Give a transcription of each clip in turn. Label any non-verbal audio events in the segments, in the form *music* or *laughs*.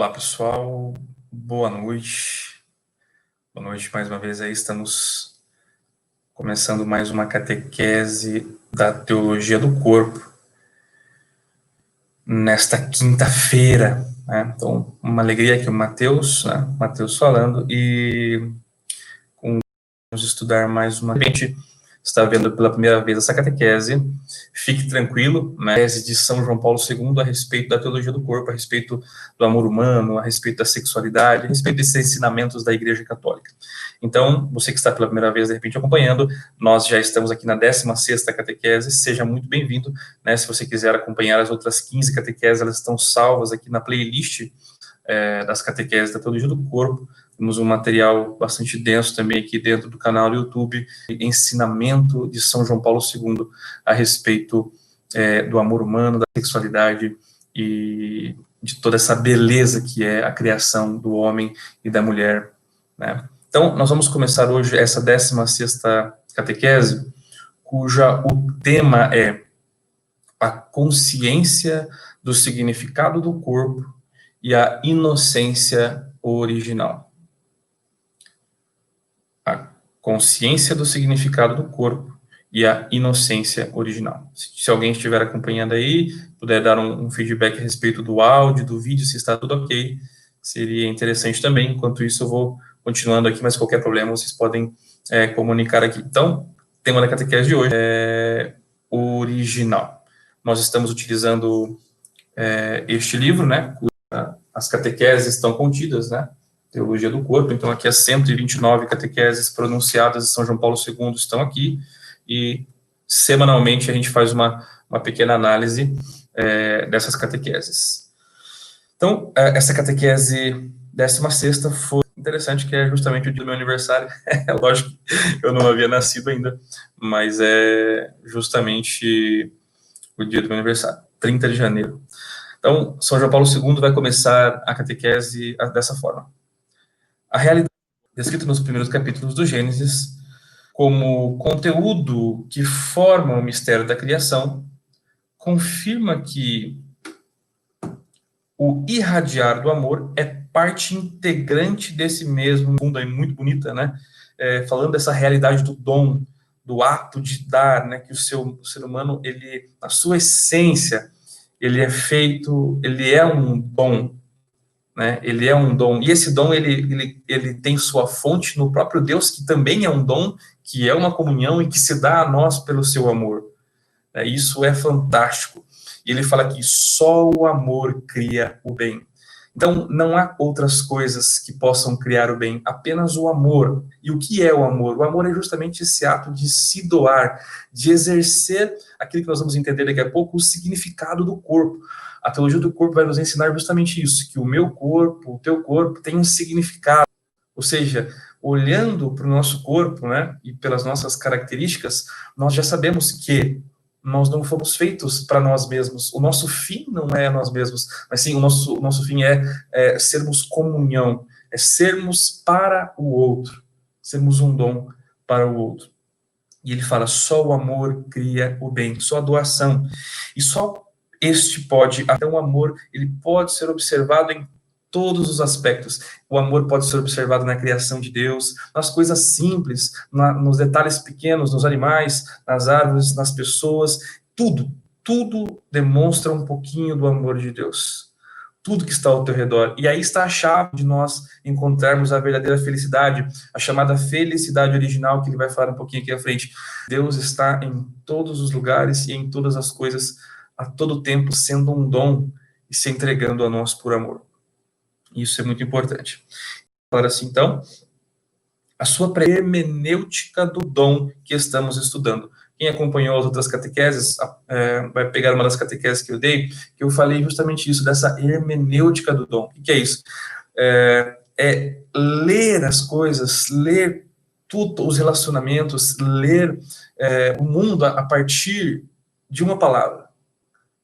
Olá, pessoal. Boa noite. Boa noite mais uma vez aí. Estamos começando mais uma catequese da teologia do corpo nesta quinta-feira. Né? Então, uma alegria aqui o Mateus, né? Mateus falando e vamos estudar mais uma. vez está vendo pela primeira vez essa catequese, fique tranquilo, né, tese de São João Paulo II a respeito da teologia do corpo, a respeito do amor humano, a respeito da sexualidade, a respeito desses ensinamentos da Igreja Católica. Então, você que está pela primeira vez, de repente, acompanhando, nós já estamos aqui na 16ª catequese, seja muito bem-vindo, né, se você quiser acompanhar as outras 15 catequeses, elas estão salvas aqui na playlist é, das catequeses da teologia do corpo, temos um material bastante denso também aqui dentro do canal do YouTube, ensinamento de São João Paulo II a respeito é, do amor humano, da sexualidade e de toda essa beleza que é a criação do homem e da mulher. Né? Então, nós vamos começar hoje essa 16ª catequese, cuja o tema é a consciência do significado do corpo e a inocência original consciência do significado do corpo e a inocência original. Se, se alguém estiver acompanhando aí, puder dar um, um, feedback a respeito do áudio, do vídeo, se está tudo ok, seria interessante também. Enquanto isso, eu vou continuando aqui, mas qualquer problema vocês podem é, comunicar aqui. Então, tema da catequese de hoje é original. Nós estamos utilizando é, este livro, né? As catequeses estão contidas, né? Teologia do Corpo. Então, aqui as 129 catequeses pronunciadas de São João Paulo II estão aqui, e semanalmente a gente faz uma, uma pequena análise é, dessas catequeses. Então, é, essa catequese 16 foi interessante, que é justamente o dia do meu aniversário. É *laughs* lógico que eu não havia nascido ainda, mas é justamente o dia do meu aniversário, 30 de janeiro. Então, São João Paulo II vai começar a catequese dessa forma. A realidade descrita nos primeiros capítulos do Gênesis como conteúdo que forma o mistério da criação confirma que o irradiar do amor é parte integrante desse mesmo mundo aí muito bonita, né? É, falando dessa realidade do dom, do ato de dar, né? Que o seu o ser humano ele, na sua essência, ele é feito, ele é um dom, né? Ele é um dom, e esse dom ele, ele, ele tem sua fonte no próprio Deus, que também é um dom, que é uma comunhão e que se dá a nós pelo seu amor. É, isso é fantástico. E ele fala que só o amor cria o bem. Então, não há outras coisas que possam criar o bem, apenas o amor. E o que é o amor? O amor é justamente esse ato de se doar, de exercer aquilo que nós vamos entender daqui a pouco, o significado do corpo. A teologia do corpo vai nos ensinar justamente isso, que o meu corpo, o teu corpo tem um significado. Ou seja, olhando para o nosso corpo, né, e pelas nossas características, nós já sabemos que nós não fomos feitos para nós mesmos. O nosso fim não é nós mesmos, mas sim o nosso, o nosso fim é, é sermos comunhão, é sermos para o outro, sermos um dom para o outro. E ele fala: só o amor cria o bem, só a doação. E só este pode, até o amor, ele pode ser observado em todos os aspectos. O amor pode ser observado na criação de Deus, nas coisas simples, na, nos detalhes pequenos, nos animais, nas árvores, nas pessoas, tudo, tudo demonstra um pouquinho do amor de Deus. Tudo que está ao teu redor. E aí está a chave de nós encontrarmos a verdadeira felicidade, a chamada felicidade original, que ele vai falar um pouquinho aqui à frente. Deus está em todos os lugares e em todas as coisas a todo tempo sendo um dom e se entregando a nós por amor. Isso é muito importante. Agora assim, então, a sua hermenêutica do dom que estamos estudando. Quem acompanhou as outras catequeses é, vai pegar uma das catequeses que eu dei, que eu falei justamente isso, dessa hermenêutica do dom. O que é isso? É, é ler as coisas, ler tudo, os relacionamentos, ler é, o mundo a, a partir de uma palavra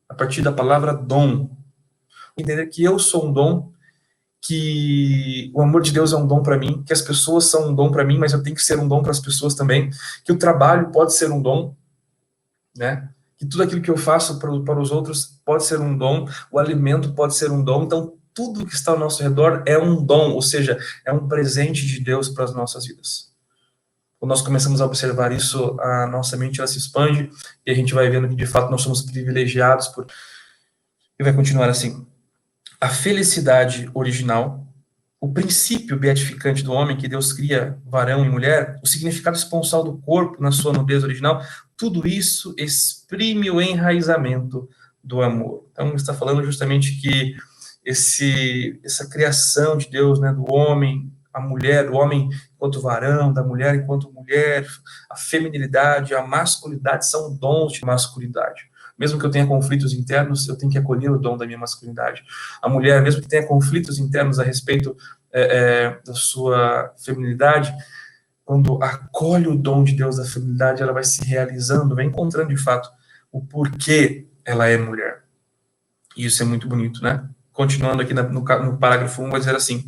a partir da palavra dom. Entender que eu sou um dom, que o amor de Deus é um dom para mim, que as pessoas são um dom para mim, mas eu tenho que ser um dom para as pessoas também, que o trabalho pode ser um dom, né? Que tudo aquilo que eu faço para, para os outros pode ser um dom, o alimento pode ser um dom. Então, tudo que está ao nosso redor é um dom, ou seja, é um presente de Deus para as nossas vidas. Quando nós começamos a observar isso, a nossa mente ela se expande e a gente vai vendo que de fato nós somos privilegiados por e vai continuar assim. A felicidade original, o princípio beatificante do homem que Deus cria varão e mulher, o significado esponsal do corpo na sua nudez original, tudo isso exprime o enraizamento do amor. Então está falando justamente que esse essa criação de Deus, né, do homem a mulher, o homem enquanto varão, da mulher enquanto mulher, a feminilidade, a masculinidade são dons de masculinidade. Mesmo que eu tenha conflitos internos, eu tenho que acolher o dom da minha masculinidade. A mulher, mesmo que tenha conflitos internos a respeito é, é, da sua feminilidade, quando acolhe o dom de Deus da feminilidade, ela vai se realizando, vai encontrando de fato o porquê ela é mulher. E isso é muito bonito, né? Continuando aqui no, no parágrafo 1, vai dizer assim: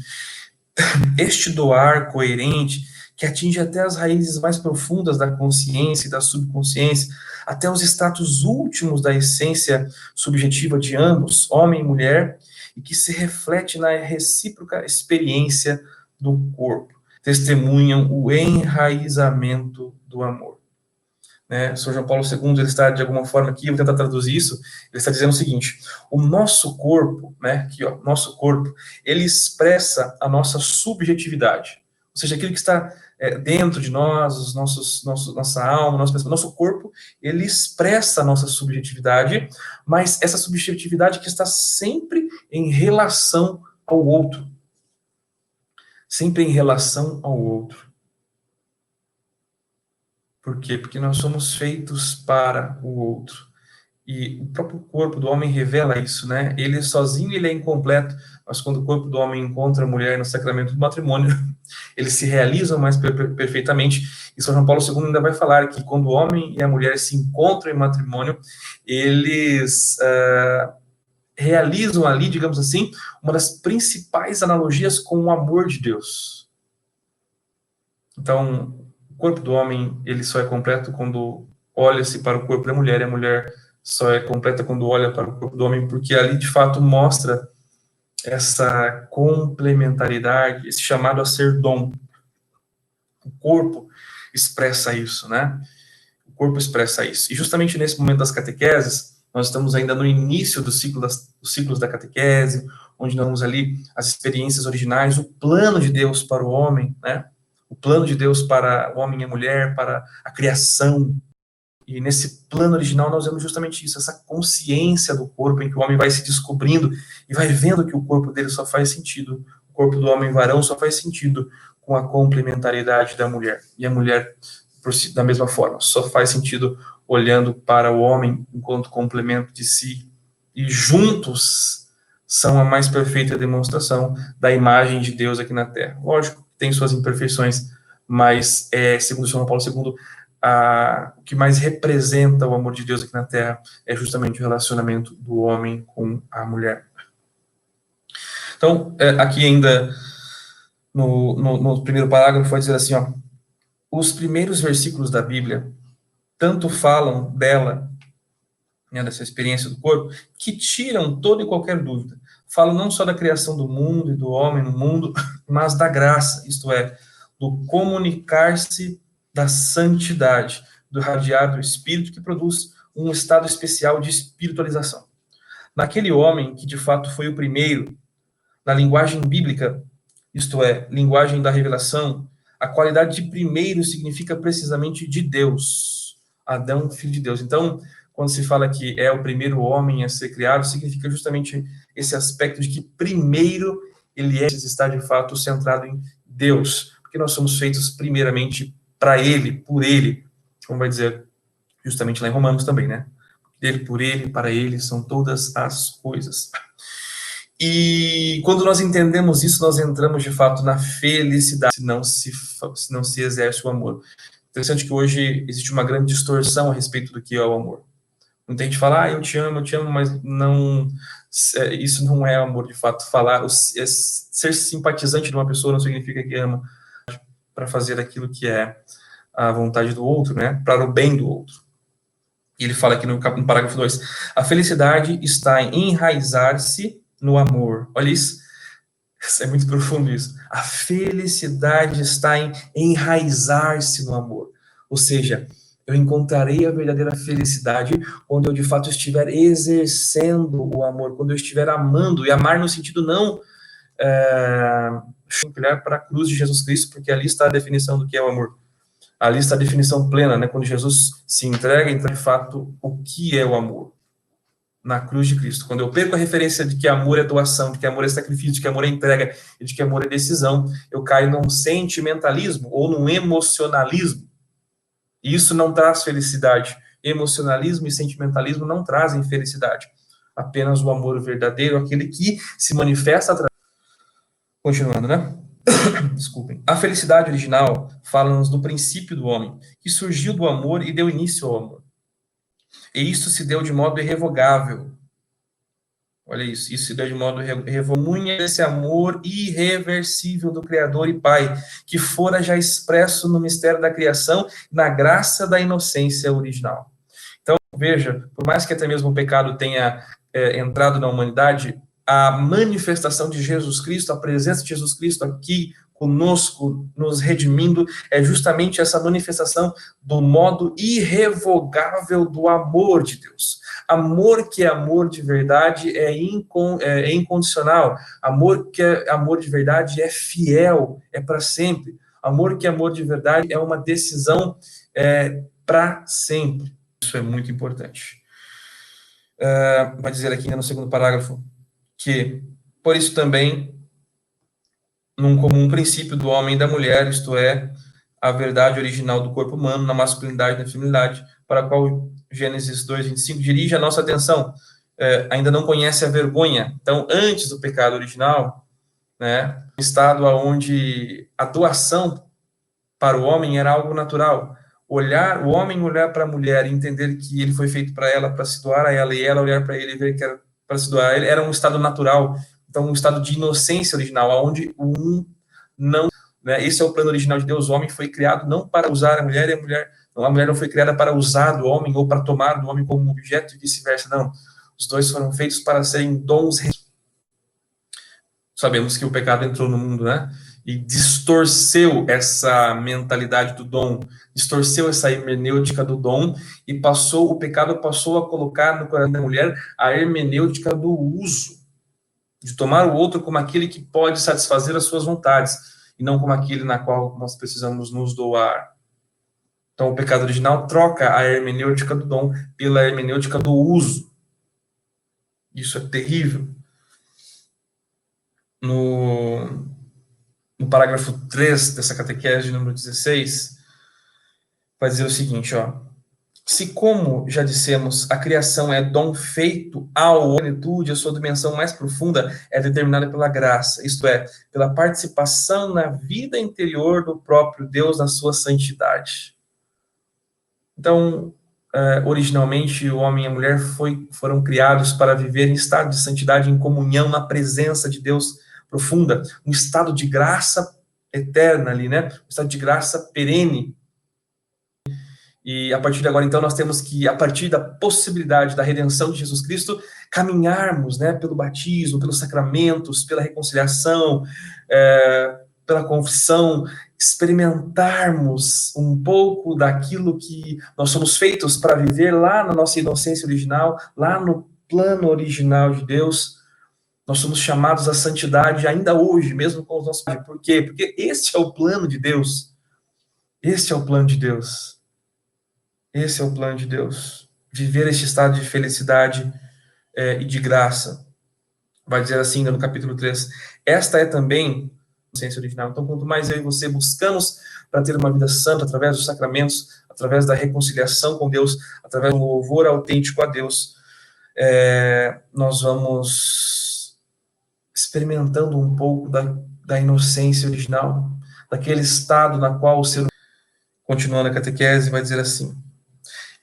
este doar coerente, que atinge até as raízes mais profundas da consciência e da subconsciência, até os status últimos da essência subjetiva de ambos, homem e mulher, e que se reflete na recíproca experiência do corpo, testemunham o enraizamento do amor né, São João Paulo II, ele está, de alguma forma aqui, vou tentar traduzir isso, ele está dizendo o seguinte, o nosso corpo, né, aqui, ó, nosso corpo, ele expressa a nossa subjetividade, ou seja, aquilo que está é, dentro de nós, os nossos, nosso, nossa alma, nosso, nosso corpo, ele expressa a nossa subjetividade, mas essa subjetividade que está sempre em relação ao outro, sempre em relação ao outro. Por quê? Porque nós somos feitos para o outro. E o próprio corpo do homem revela isso, né? Ele sozinho ele é incompleto, mas quando o corpo do homem encontra a mulher no sacramento do matrimônio, *laughs* eles se realizam mais per perfeitamente. E São João Paulo II ainda vai falar que quando o homem e a mulher se encontram em matrimônio, eles uh, realizam ali, digamos assim, uma das principais analogias com o amor de Deus. Então, corpo do homem ele só é completo quando olha-se para o corpo da mulher e a mulher só é completa quando olha para o corpo do homem, porque ali de fato mostra essa complementaridade, esse chamado a ser dom. O corpo expressa isso, né? O corpo expressa isso. E justamente nesse momento das catequeses, nós estamos ainda no início do ciclo das, dos ciclos da catequese, onde nós vamos ali as experiências originais, o plano de Deus para o homem, né? O plano de Deus para o homem e a mulher, para a criação. E nesse plano original nós vemos justamente isso, essa consciência do corpo em que o homem vai se descobrindo e vai vendo que o corpo dele só faz sentido, o corpo do homem varão só faz sentido com a complementaridade da mulher. E a mulher, da mesma forma, só faz sentido olhando para o homem enquanto complemento de si. E juntos são a mais perfeita demonstração da imagem de Deus aqui na Terra. Lógico, tem suas imperfeições, mas, é, segundo São Paulo II, a, o que mais representa o amor de Deus aqui na Terra é justamente o relacionamento do homem com a mulher. Então, é, aqui ainda no, no, no, primeiro parágrafo vai dizer assim, ó, os primeiros versículos da Bíblia tanto falam dela, né, dessa experiência do corpo, que tiram toda e qualquer dúvida fala não só da criação do mundo e do homem no mundo, *laughs* mas da graça, isto é, do comunicar-se da santidade, do radiar do Espírito, que produz um estado especial de espiritualização. Naquele homem que de fato foi o primeiro, na linguagem bíblica, isto é, linguagem da revelação, a qualidade de primeiro significa precisamente de Deus. Adão, filho de Deus. Então, quando se fala que é o primeiro homem a ser criado, significa justamente esse aspecto de que primeiro ele é está de fato centrado em Deus, porque nós somos feitos primeiramente para ele, por ele, como vai dizer justamente lá em Romanos também, né? Dele, por ele, para ele são todas as coisas. E quando nós entendemos isso, nós entramos de fato na felicidade, se não se, se não se exerce o amor. Interessante que hoje existe uma grande distorção a respeito do que é o amor. Muita gente fala, ah, eu te amo, eu te amo, mas não, é, isso não é amor de fato. Falar, é ser simpatizante de uma pessoa não significa que ama para fazer aquilo que é a vontade do outro, né? Para o bem do outro. E ele fala aqui no, no parágrafo 2: a felicidade está em enraizar-se no amor. Olha isso. Isso é muito profundo isso. A felicidade está em enraizar-se no amor. Ou seja, eu encontrarei a verdadeira felicidade quando eu de fato estiver exercendo o amor, quando eu estiver amando, e amar no sentido não é, para a cruz de Jesus Cristo, porque ali está a definição do que é o amor. Ali está a definição plena, né? Quando Jesus se entrega, então, de fato, o que é o amor? Na cruz de Cristo. Quando eu perco a referência de que amor é doação, de que amor é sacrifício, de que amor é entrega, e de que amor é decisão, eu caio num sentimentalismo ou num emocionalismo. E isso não traz felicidade. Emocionalismo e sentimentalismo não trazem felicidade. Apenas o amor verdadeiro, aquele que se manifesta através. Continuando, né? *coughs* Desculpem. A felicidade original fala-nos do princípio do homem, que surgiu do amor e deu início ao amor. E isso se deu de modo irrevogável. Olha isso, isso se deu de modo revomunha esse amor irreversível do Criador e Pai, que fora já expresso no mistério da criação, na graça da inocência original. Então, veja, por mais que até mesmo o pecado tenha é, entrado na humanidade, a manifestação de Jesus Cristo, a presença de Jesus Cristo aqui conosco, nos redimindo, é justamente essa manifestação do modo irrevogável do amor de Deus. Amor que é amor de verdade é, incon, é, é incondicional. Amor que é amor de verdade é fiel, é para sempre. Amor que é amor de verdade é uma decisão é, para sempre. Isso é muito importante. Uh, vai dizer aqui no segundo parágrafo que, por isso também, num comum princípio do homem e da mulher, isto é, a verdade original do corpo humano, na masculinidade e na feminilidade, para a qual Gênesis 2, 25 dirige a nossa atenção, é, ainda não conhece a vergonha. Então, antes do pecado original, né, estado onde a doação para o homem era algo natural. Olhar, o homem olhar para a mulher e entender que ele foi feito para ela, para se doar a ela, e ela olhar para ele e ver que era para se doar, ele era um estado natural, então, um estado de inocência original, onde o um não. Né, esse é o plano original de Deus. O homem foi criado não para usar a mulher e a mulher. Não, a mulher não foi criada para usar do homem ou para tomar do homem como objeto e vice-versa. Não. Os dois foram feitos para serem dons. Sabemos que o pecado entrou no mundo, né? E distorceu essa mentalidade do dom, distorceu essa hermenêutica do dom e passou, o pecado passou a colocar no coração da mulher a hermenêutica do uso de tomar o outro como aquele que pode satisfazer as suas vontades e não como aquele na qual nós precisamos nos doar. Então, o pecado original troca a hermenêutica do dom pela hermenêutica do uso. Isso é terrível. No, no parágrafo 3 dessa catequese, número 16, vai dizer o seguinte, ó. Se, como já dissemos, a criação é dom feito à humanitude, a sua dimensão mais profunda é determinada pela graça, isto é, pela participação na vida interior do próprio Deus, na sua santidade. Então, é, originalmente, o homem e a mulher foi, foram criados para viver em estado de santidade, em comunhão, na presença de Deus profunda, um estado de graça eterna ali, né? Um estado de graça perene, e a partir de agora, então, nós temos que, a partir da possibilidade da redenção de Jesus Cristo, caminharmos né, pelo batismo, pelos sacramentos, pela reconciliação, é, pela confissão, experimentarmos um pouco daquilo que nós somos feitos para viver lá na nossa inocência original, lá no plano original de Deus. Nós somos chamados à santidade ainda hoje, mesmo com os nossos. Por quê? Porque este é o plano de Deus. Este é o plano de Deus. Esse é o plano de Deus. Viver este estado de felicidade é, e de graça. Vai dizer assim no capítulo 3. Esta é também a essência original. Então, quanto mais eu e você buscamos para ter uma vida santa através dos sacramentos, através da reconciliação com Deus, através do louvor autêntico a Deus, é, nós vamos experimentando um pouco da, da inocência original, daquele estado na qual o ser continuando a catequese, vai dizer assim: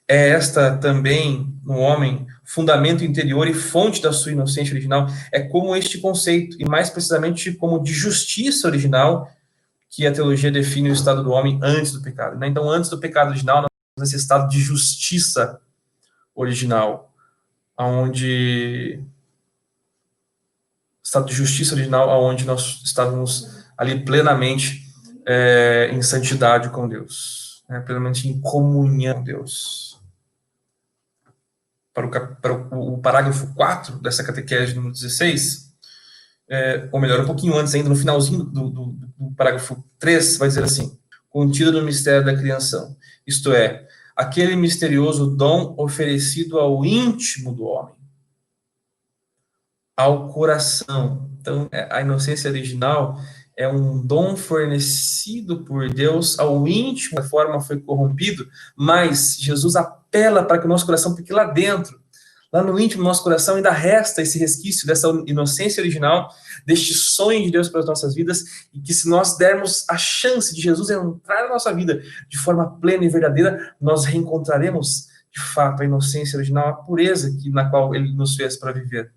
é esta também, no homem, fundamento interior e fonte da sua inocência original, é como este conceito, e mais precisamente como de justiça original, que a teologia define o estado do homem antes do pecado. Né? Então, antes do pecado original, nós temos esse estado de justiça original, onde estado de justiça original, aonde nós estávamos ali plenamente é, em santidade com Deus, né, plenamente em comunhão com Deus. Para o, para o, o parágrafo 4 dessa catequese número 16, é, ou melhor, um pouquinho antes ainda, no finalzinho do, do, do parágrafo 3, vai dizer assim, contido no mistério da criação, isto é, aquele misterioso dom oferecido ao íntimo do homem, ao coração. Então, é, a inocência original é um dom fornecido por Deus ao íntimo, da forma foi corrompido, mas Jesus apela para que o nosso coração fique lá dentro, lá no íntimo do nosso coração ainda resta esse resquício dessa inocência original, deste sonho de Deus para as nossas vidas, e que se nós dermos a chance de Jesus entrar na nossa vida de forma plena e verdadeira, nós reencontraremos de fato a inocência original, a pureza que, na qual ele nos fez para viver.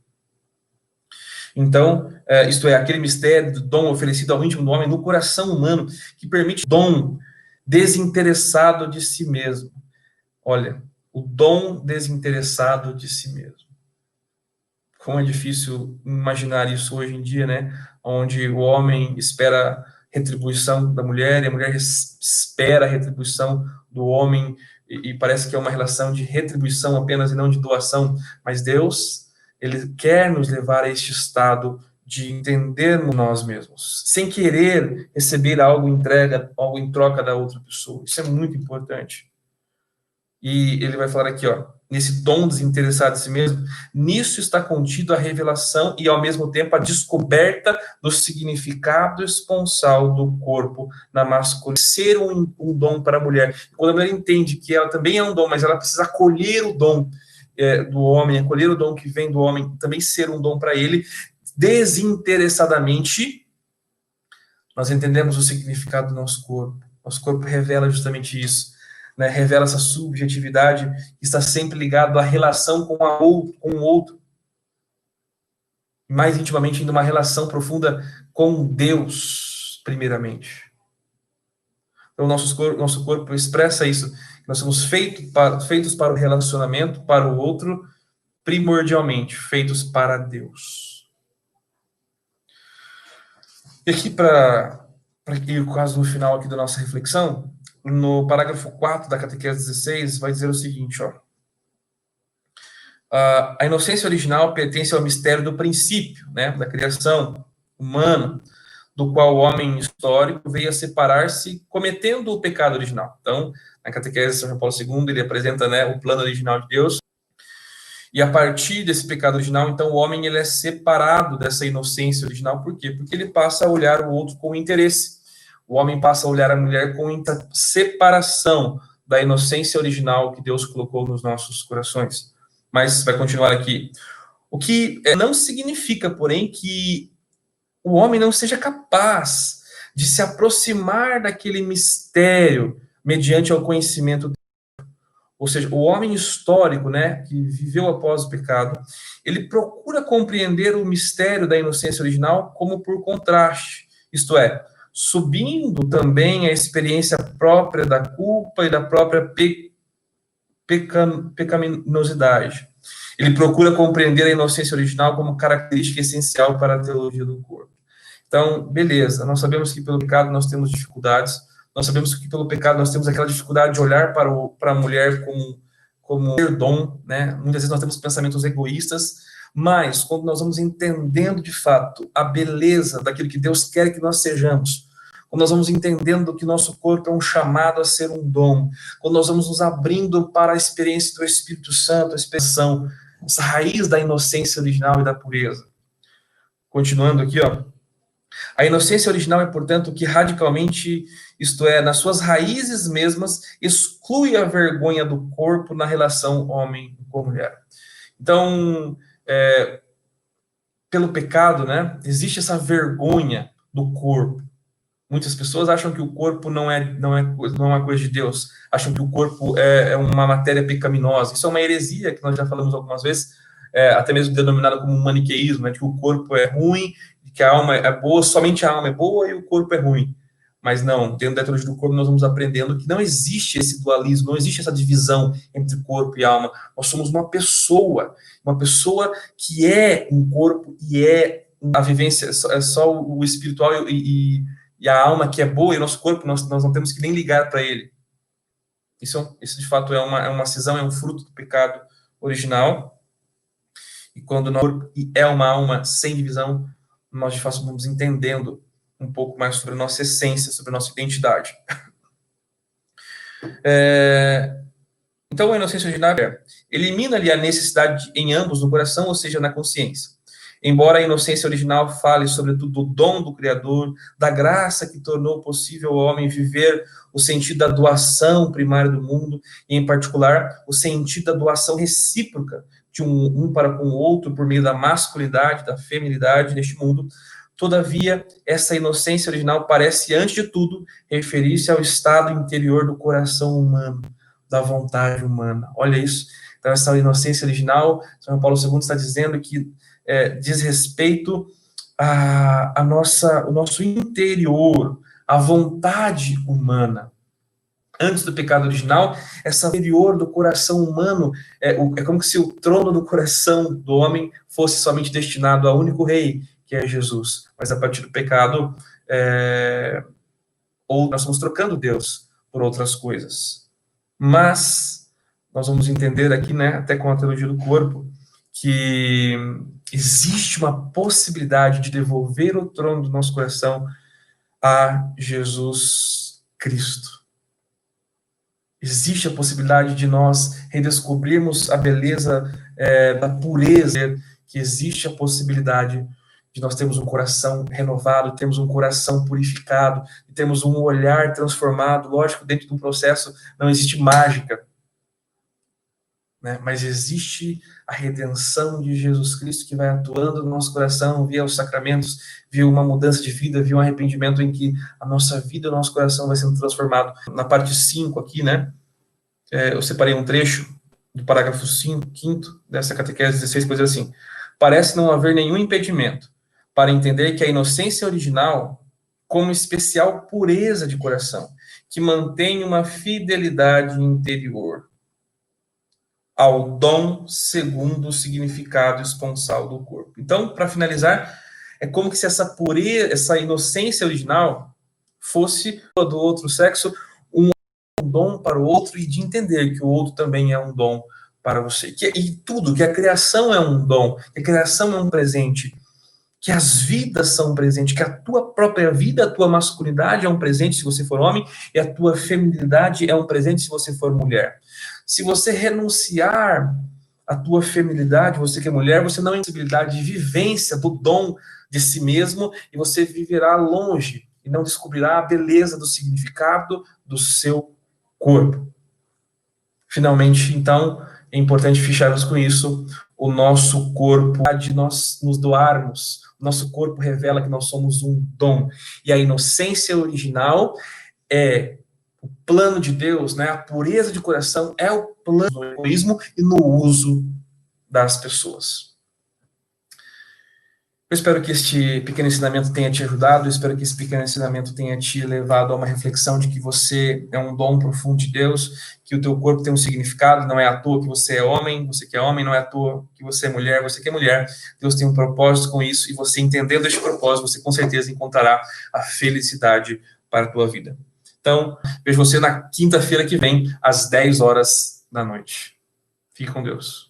Então, é, isto é, aquele mistério do dom oferecido ao íntimo do homem no coração humano, que permite dom desinteressado de si mesmo. Olha, o dom desinteressado de si mesmo. Como é difícil imaginar isso hoje em dia, né? Onde o homem espera retribuição da mulher e a mulher espera a retribuição do homem e, e parece que é uma relação de retribuição apenas e não de doação. Mas Deus ele quer nos levar a este estado de entendermos nós mesmos, sem querer receber algo entrega, algo em troca da outra pessoa. Isso é muito importante. E ele vai falar aqui, ó, nesse dom desinteressado de si mesmo, nisso está contido a revelação e ao mesmo tempo a descoberta do significado esponsal do corpo na masculinidade. Ser um, um dom para a mulher. Quando a mulher entende que ela também é um dom, mas ela precisa acolher o dom é, do homem, acolher o dom que vem do homem, também ser um dom para ele, desinteressadamente, nós entendemos o significado do nosso corpo. Nosso corpo revela justamente isso, né? revela essa subjetividade que está sempre ligado à relação com, a ou, com o outro. Mais intimamente, ainda uma relação profunda com Deus, primeiramente. Então, nosso, nosso corpo expressa isso nós somos feito para, feitos para o relacionamento, para o outro, primordialmente, feitos para Deus. E aqui, para ir quase no final aqui da nossa reflexão, no parágrafo 4 da catequese 16, vai dizer o seguinte, ó. A inocência original pertence ao mistério do princípio, né, da criação humana, do qual o homem histórico veio a separar-se cometendo o pecado original. Então, na catequese de São João Paulo II, ele apresenta né, o plano original de Deus. E a partir desse pecado original, então, o homem ele é separado dessa inocência original. Por quê? Porque ele passa a olhar o outro com interesse. O homem passa a olhar a mulher com separação da inocência original que Deus colocou nos nossos corações. Mas vai continuar aqui. O que é, não significa, porém, que o homem não seja capaz de se aproximar daquele mistério mediante o conhecimento ou seja, o homem histórico, né, que viveu após o pecado, ele procura compreender o mistério da inocência original como por contraste, isto é, subindo também a experiência própria da culpa e da própria pe pecaminosidade. Ele procura compreender a inocência original como característica essencial para a teologia do corpo. Então, beleza, nós sabemos que pelo pecado nós temos dificuldades, nós sabemos que pelo pecado nós temos aquela dificuldade de olhar para, o, para a mulher como, como dom, né? Muitas vezes nós temos pensamentos egoístas, mas quando nós vamos entendendo de fato a beleza daquilo que Deus quer que nós sejamos, quando nós vamos entendendo que nosso corpo é um chamado a ser um dom, quando nós vamos nos abrindo para a experiência do Espírito Santo, a expressão, essa raiz da inocência original e da pureza. Continuando aqui, ó. A inocência original é, portanto, que radicalmente isto é, nas suas raízes mesmas, exclui a vergonha do corpo na relação homem com mulher. Então, é, pelo pecado, né, existe essa vergonha do corpo. Muitas pessoas acham que o corpo não é, não é, não é coisa de Deus, acham que o corpo é, é uma matéria pecaminosa. Isso é uma heresia que nós já falamos algumas vezes, é, até mesmo denominada como maniqueísmo, né, de que o corpo é ruim, que a alma é boa, somente a alma é boa e o corpo é ruim. Mas não, dentro da teologia do corpo nós vamos aprendendo que não existe esse dualismo, não existe essa divisão entre corpo e alma. Nós somos uma pessoa, uma pessoa que é um corpo e é a vivência, é só é o espiritual e, e, e, a alma que é boa, e o nosso corpo, nós, nós não temos que nem ligar para ele. Isso, isso, de fato, é uma, é uma cisão, é um fruto do pecado original. E quando nós é uma alma sem divisão, nós de fato vamos entendendo um pouco mais sobre a nossa essência, sobre a nossa identidade. *laughs* É, então, a inocência originária elimina ali a necessidade em ambos, no coração, ou seja, na consciência. Embora a inocência original fale, sobretudo, do dom do Criador, da graça que tornou possível ao homem viver o sentido da doação primária do mundo, e, em particular, o sentido da doação recíproca de um, um para com o outro por meio da masculinidade, da feminilidade neste mundo, Todavia, essa inocência original parece, antes de tudo, referir-se ao estado interior do coração humano, da vontade humana. Olha isso. Então, essa inocência original, São Paulo II está dizendo que é, diz respeito a, a nossa, o nosso interior, a vontade humana. Antes do pecado original, essa interior do coração humano é, é como se o trono do coração do homem fosse somente destinado ao único rei, que é Jesus. Mas a partir do pecado, é, ou nós estamos trocando Deus por outras coisas. Mas nós vamos entender aqui, né, até com a teologia do corpo, que existe uma possibilidade de devolver o trono do nosso coração a Jesus Cristo. Existe a possibilidade de nós redescobrirmos a beleza é, da pureza, que existe a possibilidade de nós termos um coração renovado, temos um coração purificado, temos um olhar transformado. Lógico, dentro de um processo não existe mágica, né? mas existe a redenção de Jesus Cristo que vai atuando no nosso coração via os sacramentos, via uma mudança de vida, via um arrependimento em que a nossa vida, o nosso coração vai sendo transformado. Na parte 5 aqui, né, é, eu separei um trecho do parágrafo 5, quinto dessa catequese 16, coisa assim. Parece não haver nenhum impedimento para entender que a inocência original, como especial pureza de coração, que mantém uma fidelidade interior ao dom segundo o significado esponsal do corpo. Então, para finalizar, é como se essa pureza, essa inocência original fosse do outro sexo um dom para o outro e de entender que o outro também é um dom para você. Que, e tudo, que a criação é um dom, que a criação é um presente que as vidas são um presente, que a tua própria vida, a tua masculinidade é um presente se você for homem, e a tua feminilidade é um presente se você for mulher. Se você renunciar à tua feminilidade, você que é mulher, você não tem possibilidade de vivência do dom de si mesmo, e você viverá longe e não descobrirá a beleza do significado do seu corpo. Finalmente, então, é importante ficharmos com isso, o nosso corpo, de nós nos doarmos, nosso corpo revela que nós somos um dom. E a inocência original é o plano de Deus, né? A pureza de coração é o plano do egoísmo e no uso das pessoas. Eu espero que este pequeno ensinamento tenha te ajudado, eu espero que esse pequeno ensinamento tenha te levado a uma reflexão de que você é um dom profundo de Deus, que o teu corpo tem um significado, não é à toa que você é homem, você que é homem, não é à toa que você é mulher, você que é mulher. Deus tem um propósito com isso, e você entendendo este propósito, você com certeza encontrará a felicidade para a tua vida. Então, vejo você na quinta-feira que vem, às 10 horas da noite. Fique com Deus.